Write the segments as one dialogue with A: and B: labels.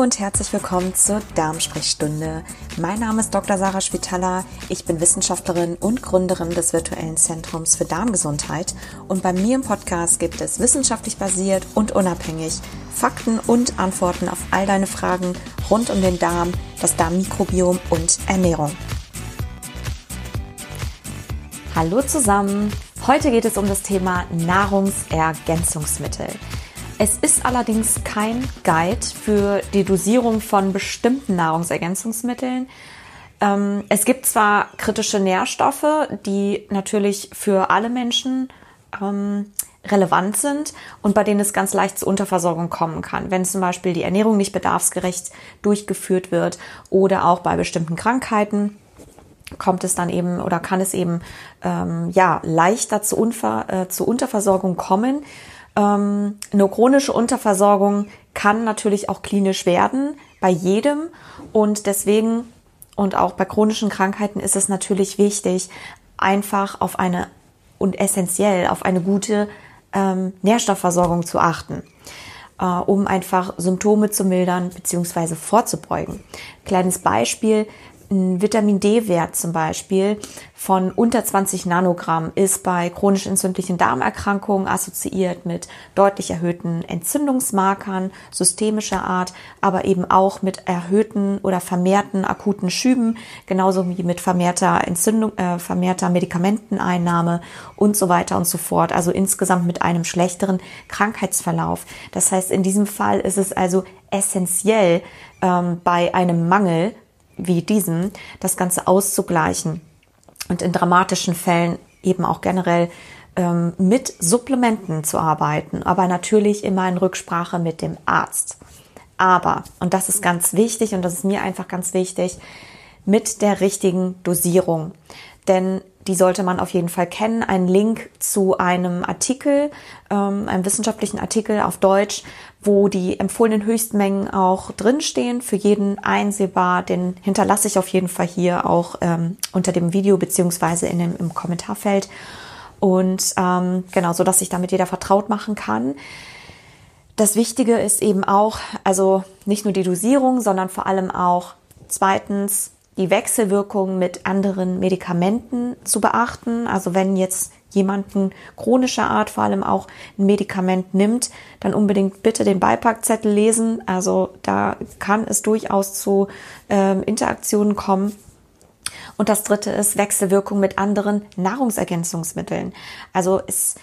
A: Und herzlich willkommen zur Darmsprechstunde. Mein Name ist Dr. Sarah Spitaler. Ich bin Wissenschaftlerin und Gründerin des virtuellen Zentrums für Darmgesundheit. Und bei mir im Podcast gibt es wissenschaftlich basiert und unabhängig Fakten und Antworten auf all deine Fragen rund um den Darm, das Darmmikrobiom und Ernährung. Hallo zusammen. Heute geht es um das Thema Nahrungsergänzungsmittel. Es ist allerdings kein Guide für die Dosierung von bestimmten Nahrungsergänzungsmitteln. Ähm, es gibt zwar kritische Nährstoffe, die natürlich für alle Menschen ähm, relevant sind und bei denen es ganz leicht zu Unterversorgung kommen kann, wenn zum Beispiel die Ernährung nicht bedarfsgerecht durchgeführt wird oder auch bei bestimmten Krankheiten kommt es dann eben oder kann es eben ähm, ja leichter zu, Unver äh, zu Unterversorgung kommen. Ähm, eine chronische Unterversorgung kann natürlich auch klinisch werden bei jedem und deswegen und auch bei chronischen Krankheiten ist es natürlich wichtig, einfach auf eine und essentiell auf eine gute ähm, Nährstoffversorgung zu achten, äh, um einfach Symptome zu mildern bzw. vorzubeugen. Kleines Beispiel, ein Vitamin D-Wert zum Beispiel von unter 20 Nanogramm ist bei chronisch entzündlichen Darmerkrankungen assoziiert mit deutlich erhöhten Entzündungsmarkern systemischer Art, aber eben auch mit erhöhten oder vermehrten akuten Schüben, genauso wie mit vermehrter Entzündung, äh, vermehrter Medikamenteneinnahme und so weiter und so fort. Also insgesamt mit einem schlechteren Krankheitsverlauf. Das heißt, in diesem Fall ist es also essentiell ähm, bei einem Mangel wie diesem das Ganze auszugleichen und in dramatischen Fällen eben auch generell ähm, mit Supplementen zu arbeiten, aber natürlich immer in Rücksprache mit dem Arzt. Aber, und das ist ganz wichtig und das ist mir einfach ganz wichtig, mit der richtigen Dosierung. Denn die sollte man auf jeden Fall kennen. Ein Link zu einem Artikel, ähm, einem wissenschaftlichen Artikel auf Deutsch, wo die empfohlenen Höchstmengen auch drinstehen, für jeden einsehbar. Den hinterlasse ich auf jeden Fall hier auch ähm, unter dem Video beziehungsweise im Kommentarfeld. Und ähm, genau, so dass sich damit jeder vertraut machen kann. Das Wichtige ist eben auch, also nicht nur die Dosierung, sondern vor allem auch zweitens die Wechselwirkung mit anderen Medikamenten zu beachten. Also wenn jetzt jemanden chronischer Art vor allem auch ein Medikament nimmt, dann unbedingt bitte den Beipackzettel lesen. Also da kann es durchaus zu ähm, Interaktionen kommen. Und das dritte ist Wechselwirkung mit anderen Nahrungsergänzungsmitteln. Also es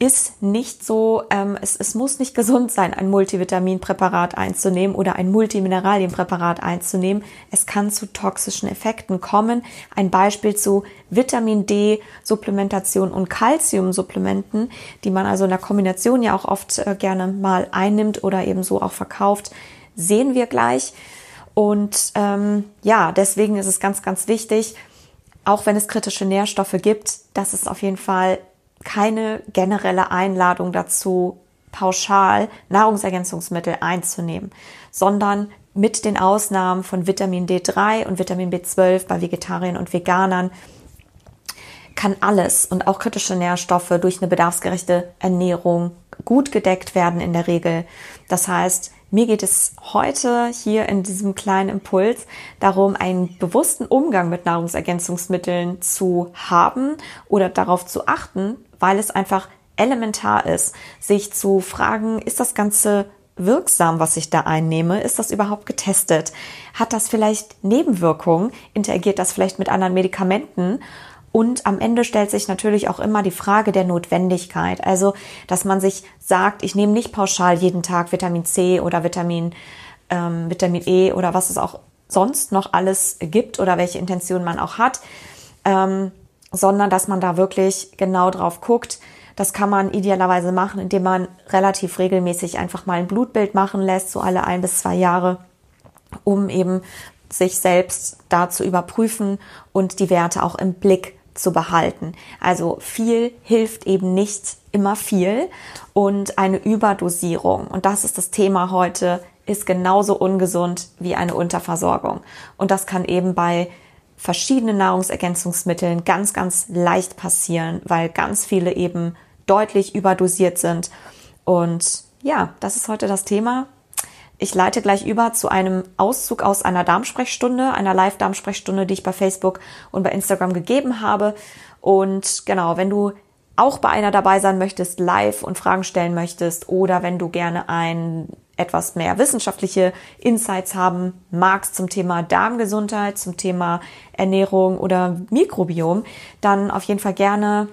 A: ist nicht so, ähm, es, es muss nicht gesund sein, ein Multivitaminpräparat einzunehmen oder ein Multimineralienpräparat einzunehmen. Es kann zu toxischen Effekten kommen. Ein Beispiel zu Vitamin D Supplementation und Calcium-Supplementen, die man also in der Kombination ja auch oft äh, gerne mal einnimmt oder eben so auch verkauft, sehen wir gleich. Und ähm, ja, deswegen ist es ganz, ganz wichtig, auch wenn es kritische Nährstoffe gibt, dass es auf jeden Fall keine generelle Einladung dazu, pauschal Nahrungsergänzungsmittel einzunehmen, sondern mit den Ausnahmen von Vitamin D3 und Vitamin B12 bei Vegetariern und Veganern kann alles und auch kritische Nährstoffe durch eine bedarfsgerechte Ernährung gut gedeckt werden in der Regel. Das heißt, mir geht es heute hier in diesem kleinen Impuls darum, einen bewussten Umgang mit Nahrungsergänzungsmitteln zu haben oder darauf zu achten, weil es einfach elementar ist, sich zu fragen, ist das Ganze wirksam, was ich da einnehme? Ist das überhaupt getestet? Hat das vielleicht Nebenwirkungen? Interagiert das vielleicht mit anderen Medikamenten? Und am Ende stellt sich natürlich auch immer die Frage der Notwendigkeit. Also, dass man sich sagt, ich nehme nicht pauschal jeden Tag Vitamin C oder Vitamin, ähm, Vitamin E oder was es auch sonst noch alles gibt oder welche Intention man auch hat. Ähm, sondern dass man da wirklich genau drauf guckt. Das kann man idealerweise machen, indem man relativ regelmäßig einfach mal ein Blutbild machen lässt, so alle ein bis zwei Jahre, um eben sich selbst da zu überprüfen und die Werte auch im Blick zu behalten. Also viel hilft eben nicht immer viel und eine Überdosierung, und das ist das Thema heute, ist genauso ungesund wie eine Unterversorgung. Und das kann eben bei verschiedene Nahrungsergänzungsmitteln ganz, ganz leicht passieren, weil ganz viele eben deutlich überdosiert sind. Und ja, das ist heute das Thema. ich leite gleich über zu einem Auszug aus einer Darmsprechstunde, einer Live-Darmsprechstunde, die ich bei Facebook und bei Instagram gegeben habe. Und genau, wenn du auch bei einer dabei sein möchtest, live und Fragen stellen möchtest oder wenn du gerne ein etwas mehr wissenschaftliche Insights haben magst zum Thema Darmgesundheit, zum Thema Ernährung oder Mikrobiom, dann auf jeden Fall gerne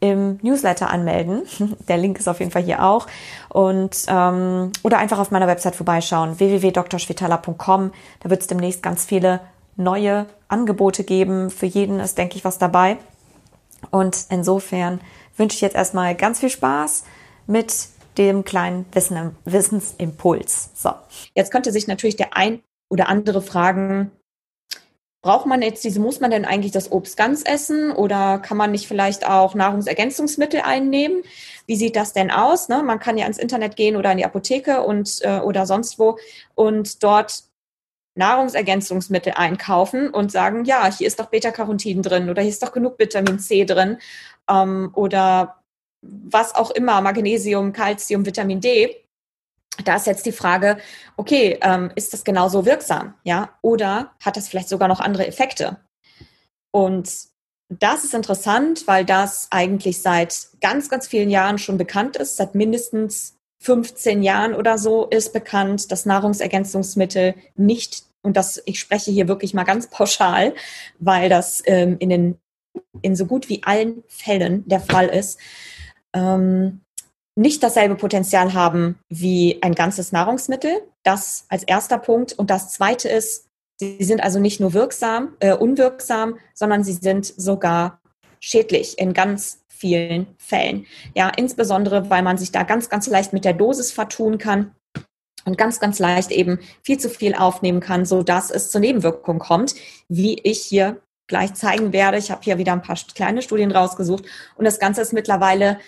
A: im Newsletter anmelden. Der Link ist auf jeden Fall hier auch. Und ähm, oder einfach auf meiner Website vorbeischauen, www.drschwetala.com. Da wird es demnächst ganz viele neue Angebote geben. Für jeden ist, denke ich, was dabei. Und insofern wünsche ich jetzt erstmal ganz viel Spaß mit dem kleinen Wissen, Wissensimpuls. So. Jetzt könnte sich natürlich der ein oder andere fragen, braucht man jetzt diese, muss man denn eigentlich das Obst ganz essen oder kann man nicht vielleicht auch Nahrungsergänzungsmittel einnehmen? Wie sieht das denn aus? Ne? Man kann ja ins Internet gehen oder in die Apotheke und äh, oder sonst wo und dort Nahrungsergänzungsmittel einkaufen und sagen, ja, hier ist doch Beta-Carotin drin oder hier ist doch genug Vitamin C drin ähm, oder was auch immer, Magnesium, Calcium, Vitamin D. Da ist jetzt die Frage, okay, ähm, ist das genauso wirksam? Ja, oder hat das vielleicht sogar noch andere Effekte? Und das ist interessant, weil das eigentlich seit ganz, ganz vielen Jahren schon bekannt ist, seit mindestens 15 Jahren oder so ist bekannt, dass Nahrungsergänzungsmittel nicht und das, ich spreche hier wirklich mal ganz pauschal, weil das ähm, in, den, in so gut wie allen Fällen der Fall ist, ähm, nicht dasselbe Potenzial haben wie ein ganzes Nahrungsmittel. Das als erster Punkt. Und das zweite ist, sie sind also nicht nur wirksam, äh, unwirksam, sondern sie sind sogar schädlich in ganz vielen Fällen. Ja, insbesondere, weil man sich da ganz, ganz leicht mit der Dosis vertun kann und ganz, ganz leicht eben viel zu viel aufnehmen kann, so dass es zur Nebenwirkung kommt, wie ich hier gleich zeigen werde. Ich habe hier wieder ein paar kleine Studien rausgesucht und das Ganze ist mittlerweile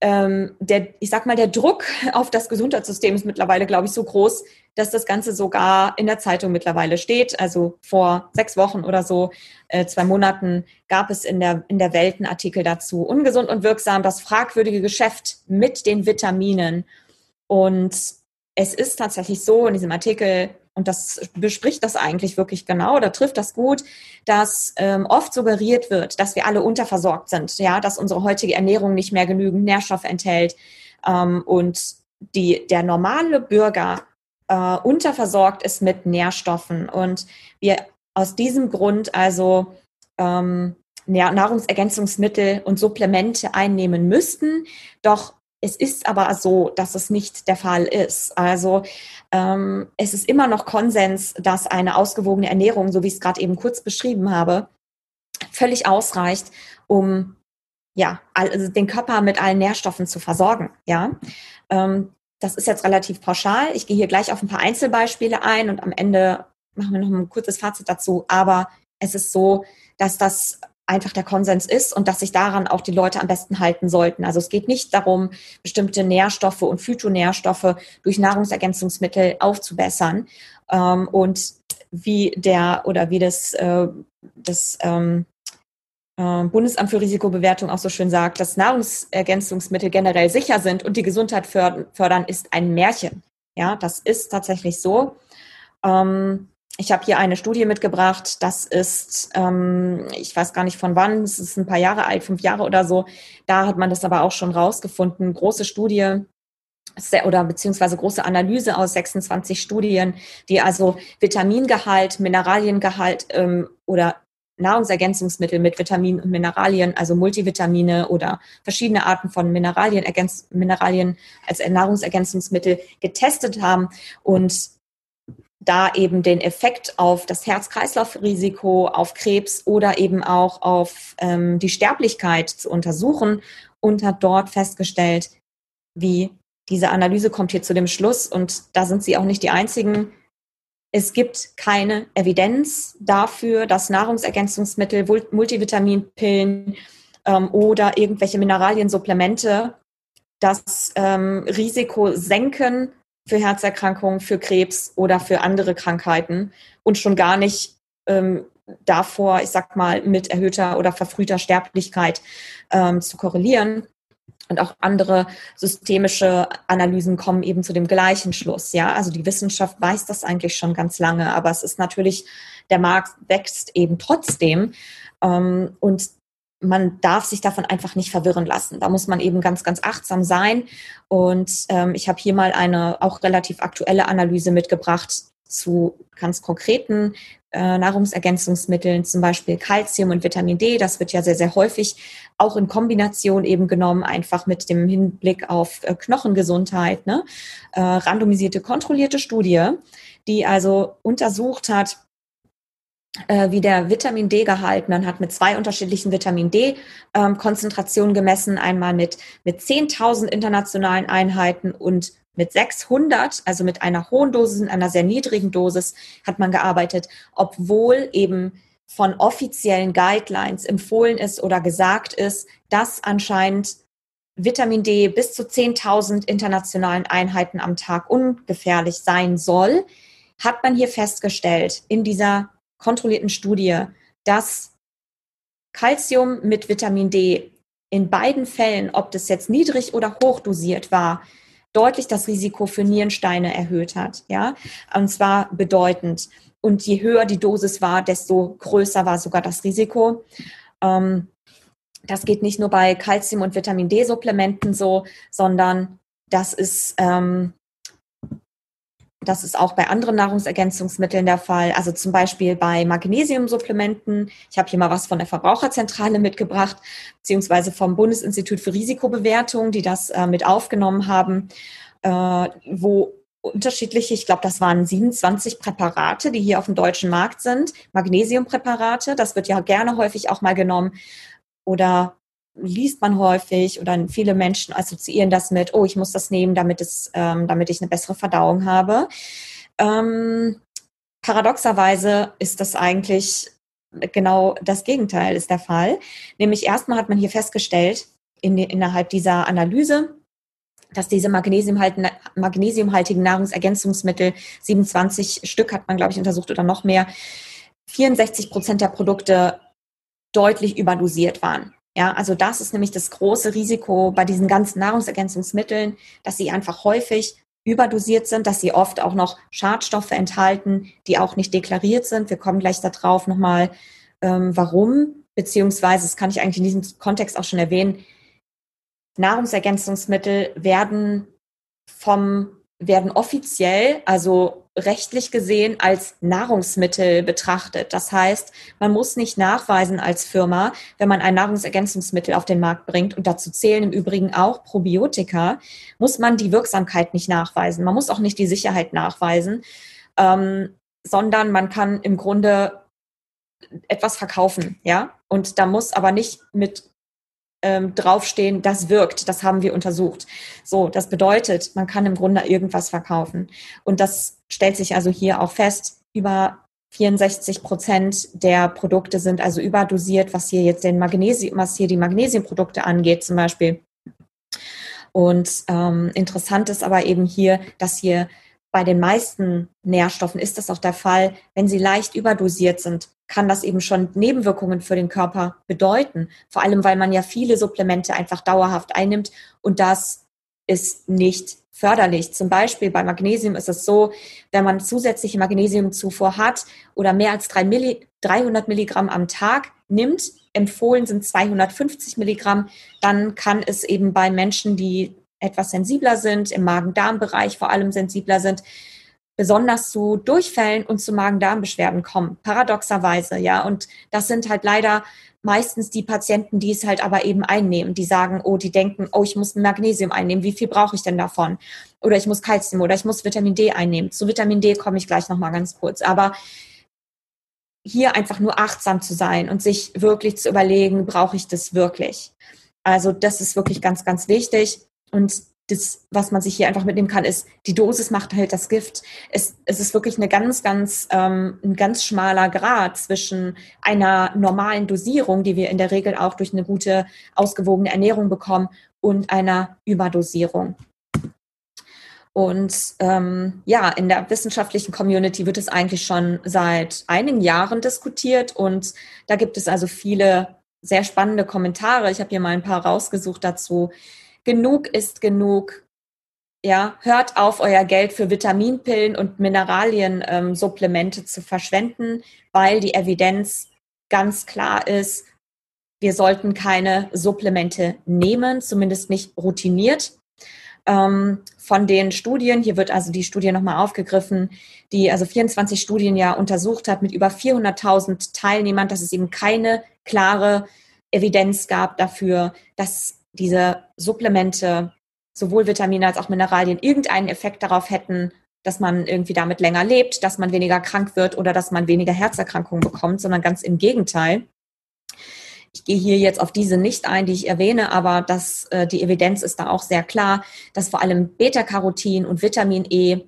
A: ähm, der, ich sag mal, der Druck auf das Gesundheitssystem ist mittlerweile, glaube ich, so groß, dass das Ganze sogar in der Zeitung mittlerweile steht. Also vor sechs Wochen oder so, äh, zwei Monaten, gab es in der, in der Welt einen Artikel dazu. Ungesund und wirksam, das fragwürdige Geschäft mit den Vitaminen. Und es ist tatsächlich so in diesem Artikel, und das bespricht das eigentlich wirklich genau oder trifft das gut, dass ähm, oft suggeriert wird, dass wir alle unterversorgt sind, ja, dass unsere heutige Ernährung nicht mehr genügend Nährstoff enthält ähm, und die, der normale Bürger äh, unterversorgt ist mit Nährstoffen und wir aus diesem Grund also ähm, Nahrungsergänzungsmittel und Supplemente einnehmen müssten. Doch es ist aber so, dass es nicht der Fall ist. Also ähm, es ist immer noch Konsens, dass eine ausgewogene Ernährung, so wie ich es gerade eben kurz beschrieben habe, völlig ausreicht, um ja, also den Körper mit allen Nährstoffen zu versorgen. Ja, ähm, das ist jetzt relativ pauschal. Ich gehe hier gleich auf ein paar Einzelbeispiele ein und am Ende machen wir noch ein kurzes Fazit dazu. Aber es ist so, dass das einfach der Konsens ist und dass sich daran auch die Leute am besten halten sollten. Also es geht nicht darum, bestimmte Nährstoffe und Phytonährstoffe durch Nahrungsergänzungsmittel aufzubessern. Ähm, und wie der oder wie das, äh, das ähm, äh, Bundesamt für Risikobewertung auch so schön sagt, dass Nahrungsergänzungsmittel generell sicher sind und die Gesundheit fördern, ist ein Märchen. Ja, das ist tatsächlich so. Ähm, ich habe hier eine Studie mitgebracht, das ist, ähm, ich weiß gar nicht von wann, es ist ein paar Jahre alt, fünf Jahre oder so. Da hat man das aber auch schon rausgefunden. Große Studie oder beziehungsweise große Analyse aus 26 Studien, die also Vitamingehalt, Mineraliengehalt ähm, oder Nahrungsergänzungsmittel mit Vitaminen und Mineralien, also Multivitamine oder verschiedene Arten von Mineralien, Mineralien als Nahrungsergänzungsmittel getestet haben und da eben den Effekt auf das Herz-Kreislauf-Risiko, auf Krebs oder eben auch auf ähm, die Sterblichkeit zu untersuchen und hat dort festgestellt, wie diese Analyse kommt hier zu dem Schluss und da sind sie auch nicht die einzigen. Es gibt keine Evidenz dafür, dass Nahrungsergänzungsmittel, Multivitaminpillen ähm, oder irgendwelche Mineraliensupplemente das ähm, Risiko senken für Herzerkrankungen, für Krebs oder für andere Krankheiten und schon gar nicht ähm, davor, ich sag mal, mit erhöhter oder verfrühter Sterblichkeit ähm, zu korrelieren. Und auch andere systemische Analysen kommen eben zu dem gleichen Schluss. Ja, also die Wissenschaft weiß das eigentlich schon ganz lange, aber es ist natürlich, der Markt wächst eben trotzdem. Ähm, und man darf sich davon einfach nicht verwirren lassen. Da muss man eben ganz, ganz achtsam sein. Und ähm, ich habe hier mal eine auch relativ aktuelle Analyse mitgebracht zu ganz konkreten äh, Nahrungsergänzungsmitteln, zum Beispiel Calcium und Vitamin D. Das wird ja sehr, sehr häufig auch in Kombination eben genommen, einfach mit dem Hinblick auf äh, Knochengesundheit. Ne? Äh, randomisierte, kontrollierte Studie, die also untersucht hat, wie der Vitamin D-Gehalt. Man hat mit zwei unterschiedlichen Vitamin D-Konzentrationen ähm, gemessen, einmal mit, mit 10.000 internationalen Einheiten und mit 600, also mit einer hohen Dosis und einer sehr niedrigen Dosis, hat man gearbeitet, obwohl eben von offiziellen Guidelines empfohlen ist oder gesagt ist, dass anscheinend Vitamin D bis zu 10.000 internationalen Einheiten am Tag ungefährlich sein soll, hat man hier festgestellt in dieser kontrollierten Studie, dass Calcium mit Vitamin D in beiden Fällen, ob das jetzt niedrig oder hoch dosiert war, deutlich das Risiko für Nierensteine erhöht hat. Ja, und zwar bedeutend. Und je höher die Dosis war, desto größer war sogar das Risiko. Ähm, das geht nicht nur bei Calcium- und Vitamin D-Supplementen so, sondern das ist ähm, das ist auch bei anderen Nahrungsergänzungsmitteln der Fall. Also zum Beispiel bei Magnesiumsupplementen. Ich habe hier mal was von der Verbraucherzentrale mitgebracht, beziehungsweise vom Bundesinstitut für Risikobewertung, die das äh, mit aufgenommen haben, äh, wo unterschiedliche, ich glaube, das waren 27 Präparate, die hier auf dem deutschen Markt sind. Magnesiumpräparate, das wird ja gerne häufig auch mal genommen. Oder liest man häufig oder viele Menschen assoziieren das mit, oh, ich muss das nehmen, damit, es, ähm, damit ich eine bessere Verdauung habe. Ähm, paradoxerweise ist das eigentlich genau das Gegenteil ist der Fall. Nämlich erstmal hat man hier festgestellt, in, innerhalb dieser Analyse, dass diese magnesiumhaltigen Nahrungsergänzungsmittel, 27 Stück hat man, glaube ich, untersucht oder noch mehr, 64 Prozent der Produkte deutlich überdosiert waren. Ja, also das ist nämlich das große Risiko bei diesen ganzen Nahrungsergänzungsmitteln, dass sie einfach häufig überdosiert sind, dass sie oft auch noch Schadstoffe enthalten, die auch nicht deklariert sind. Wir kommen gleich darauf nochmal, ähm, warum, beziehungsweise, das kann ich eigentlich in diesem Kontext auch schon erwähnen, Nahrungsergänzungsmittel werden vom werden offiziell, also rechtlich gesehen, als Nahrungsmittel betrachtet. Das heißt, man muss nicht nachweisen als Firma, wenn man ein Nahrungsergänzungsmittel auf den Markt bringt, und dazu zählen im Übrigen auch Probiotika, muss man die Wirksamkeit nicht nachweisen. Man muss auch nicht die Sicherheit nachweisen, ähm, sondern man kann im Grunde etwas verkaufen, ja. Und da muss aber nicht mit ähm, draufstehen, das wirkt, das haben wir untersucht. So, das bedeutet, man kann im Grunde irgendwas verkaufen. Und das stellt sich also hier auch fest, über 64 Prozent der Produkte sind also überdosiert, was hier jetzt den Magnesium, was hier die Magnesiumprodukte angeht, zum Beispiel. Und ähm, interessant ist aber eben hier, dass hier bei den meisten Nährstoffen ist das auch der Fall, wenn sie leicht überdosiert sind, kann das eben schon Nebenwirkungen für den Körper bedeuten. Vor allem, weil man ja viele Supplemente einfach dauerhaft einnimmt und das ist nicht förderlich. Zum Beispiel bei Magnesium ist es so, wenn man zusätzliche Magnesiumzufuhr hat oder mehr als 300 Milligramm am Tag nimmt, empfohlen sind 250 Milligramm, dann kann es eben bei Menschen, die etwas sensibler sind, im Magen-Darm-Bereich vor allem sensibler sind, besonders zu Durchfällen und zu Magen-Darm-Beschwerden kommen. Paradoxerweise, ja. Und das sind halt leider meistens die Patienten, die es halt aber eben einnehmen, die sagen, oh, die denken, oh, ich muss Magnesium einnehmen, wie viel brauche ich denn davon? Oder ich muss Kalzium oder ich muss Vitamin D einnehmen. Zu Vitamin D komme ich gleich nochmal ganz kurz. Aber hier einfach nur achtsam zu sein und sich wirklich zu überlegen, brauche ich das wirklich? Also das ist wirklich ganz, ganz wichtig. Und das, was man sich hier einfach mitnehmen kann, ist, die Dosis macht halt das Gift. Es, es ist wirklich eine ganz, ganz, ähm, ein ganz schmaler Grad zwischen einer normalen Dosierung, die wir in der Regel auch durch eine gute, ausgewogene Ernährung bekommen, und einer Überdosierung. Und ähm, ja, in der wissenschaftlichen Community wird es eigentlich schon seit einigen Jahren diskutiert und da gibt es also viele sehr spannende Kommentare. Ich habe hier mal ein paar rausgesucht dazu genug ist genug. Ja, hört auf, euer Geld für Vitaminpillen und Mineraliensupplemente ähm, zu verschwenden, weil die Evidenz ganz klar ist, wir sollten keine Supplemente nehmen, zumindest nicht routiniert. Ähm, von den Studien, hier wird also die Studie nochmal aufgegriffen, die also 24 Studien ja untersucht hat mit über 400.000 Teilnehmern, dass es eben keine klare Evidenz gab dafür, dass diese Supplemente, sowohl Vitamine als auch Mineralien, irgendeinen Effekt darauf hätten, dass man irgendwie damit länger lebt, dass man weniger krank wird oder dass man weniger Herzerkrankungen bekommt, sondern ganz im Gegenteil. Ich gehe hier jetzt auf diese nicht ein, die ich erwähne, aber das, äh, die Evidenz ist da auch sehr klar, dass vor allem Beta-Carotin und Vitamin E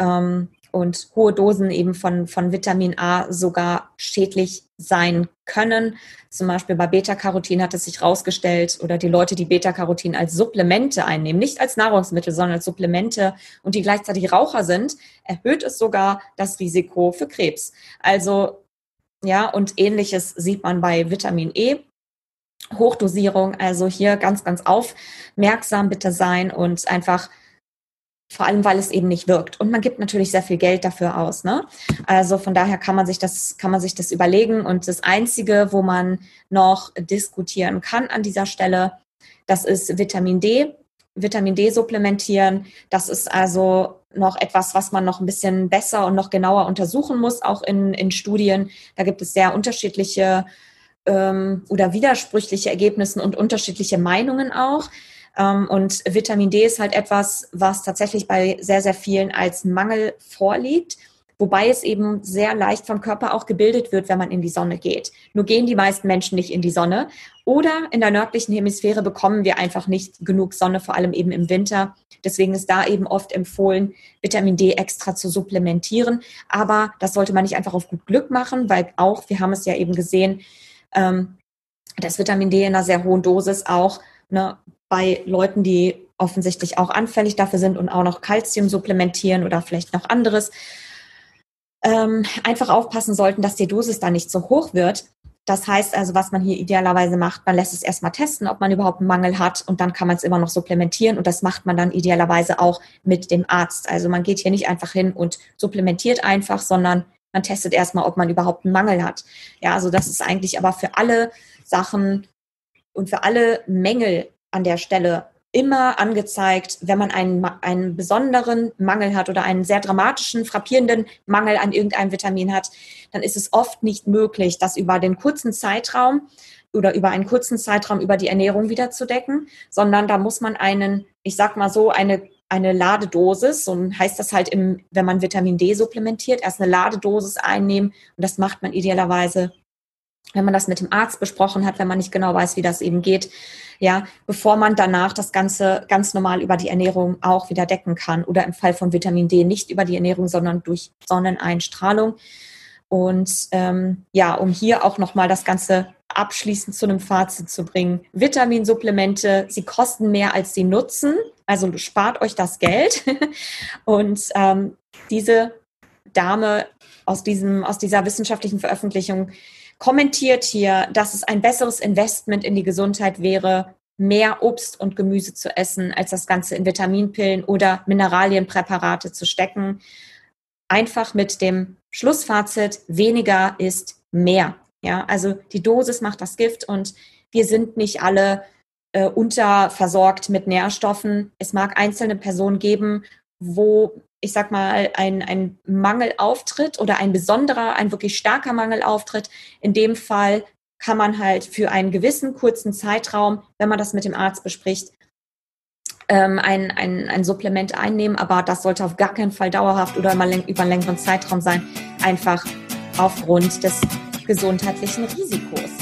A: ähm, und hohe Dosen eben von, von Vitamin A sogar schädlich sein können. Zum Beispiel bei Beta-Carotin hat es sich herausgestellt, oder die Leute, die Beta-Carotin als Supplemente einnehmen, nicht als Nahrungsmittel, sondern als Supplemente und die gleichzeitig Raucher sind, erhöht es sogar das Risiko für Krebs. Also ja, und ähnliches sieht man bei Vitamin E. Hochdosierung, also hier ganz, ganz aufmerksam bitte sein und einfach vor allem, weil es eben nicht wirkt. Und man gibt natürlich sehr viel Geld dafür aus. Ne? Also von daher kann man sich das, kann man sich das überlegen. Und das Einzige, wo man noch diskutieren kann an dieser Stelle, das ist Vitamin D. Vitamin D supplementieren. Das ist also noch etwas, was man noch ein bisschen besser und noch genauer untersuchen muss, auch in, in Studien. Da gibt es sehr unterschiedliche ähm, oder widersprüchliche Ergebnisse und unterschiedliche Meinungen auch. Ähm, und Vitamin D ist halt etwas, was tatsächlich bei sehr, sehr vielen als Mangel vorliegt. Wobei es eben sehr leicht vom Körper auch gebildet wird, wenn man in die Sonne geht. Nur gehen die meisten Menschen nicht in die Sonne. Oder in der nördlichen Hemisphäre bekommen wir einfach nicht genug Sonne, vor allem eben im Winter. Deswegen ist da eben oft empfohlen, Vitamin D extra zu supplementieren. Aber das sollte man nicht einfach auf gut Glück machen, weil auch, wir haben es ja eben gesehen, ähm, dass Vitamin D in einer sehr hohen Dosis auch ne, bei Leuten, die offensichtlich auch anfällig dafür sind und auch noch Kalzium supplementieren oder vielleicht noch anderes, ähm, einfach aufpassen sollten, dass die Dosis da nicht so hoch wird. Das heißt also, was man hier idealerweise macht, man lässt es erstmal testen, ob man überhaupt einen Mangel hat und dann kann man es immer noch supplementieren und das macht man dann idealerweise auch mit dem Arzt. Also man geht hier nicht einfach hin und supplementiert einfach, sondern man testet erstmal, ob man überhaupt einen Mangel hat. Ja, also das ist eigentlich aber für alle Sachen und für alle Mängel an der Stelle immer angezeigt, wenn man einen, einen besonderen Mangel hat oder einen sehr dramatischen, frappierenden Mangel an irgendeinem Vitamin hat, dann ist es oft nicht möglich, das über den kurzen Zeitraum oder über einen kurzen Zeitraum über die Ernährung wieder zu decken, sondern da muss man einen, ich sag mal so, eine, eine Ladedosis, so heißt das halt, im, wenn man Vitamin D supplementiert, erst eine Ladedosis einnehmen und das macht man idealerweise wenn man das mit dem Arzt besprochen hat, wenn man nicht genau weiß, wie das eben geht, ja, bevor man danach das Ganze ganz normal über die Ernährung auch wieder decken kann oder im Fall von Vitamin D nicht über die Ernährung, sondern durch Sonneneinstrahlung. Und ähm, ja, um hier auch nochmal das Ganze abschließend zu einem Fazit zu bringen. Vitaminsupplemente, sie kosten mehr als sie nutzen, also spart euch das Geld. Und ähm, diese Dame aus, diesem, aus dieser wissenschaftlichen Veröffentlichung kommentiert hier, dass es ein besseres Investment in die Gesundheit wäre, mehr Obst und Gemüse zu essen, als das Ganze in Vitaminpillen oder Mineralienpräparate zu stecken. Einfach mit dem Schlussfazit, weniger ist mehr. Ja, also die Dosis macht das Gift und wir sind nicht alle äh, unterversorgt mit Nährstoffen. Es mag einzelne Personen geben, wo ich sag mal, ein, ein Mangel auftritt oder ein besonderer, ein wirklich starker Mangel auftritt. In dem Fall kann man halt für einen gewissen kurzen Zeitraum, wenn man das mit dem Arzt bespricht, ähm, ein, ein, ein Supplement einnehmen, aber das sollte auf gar keinen Fall dauerhaft oder mal über einen längeren Zeitraum sein, einfach aufgrund des gesundheitlichen Risikos.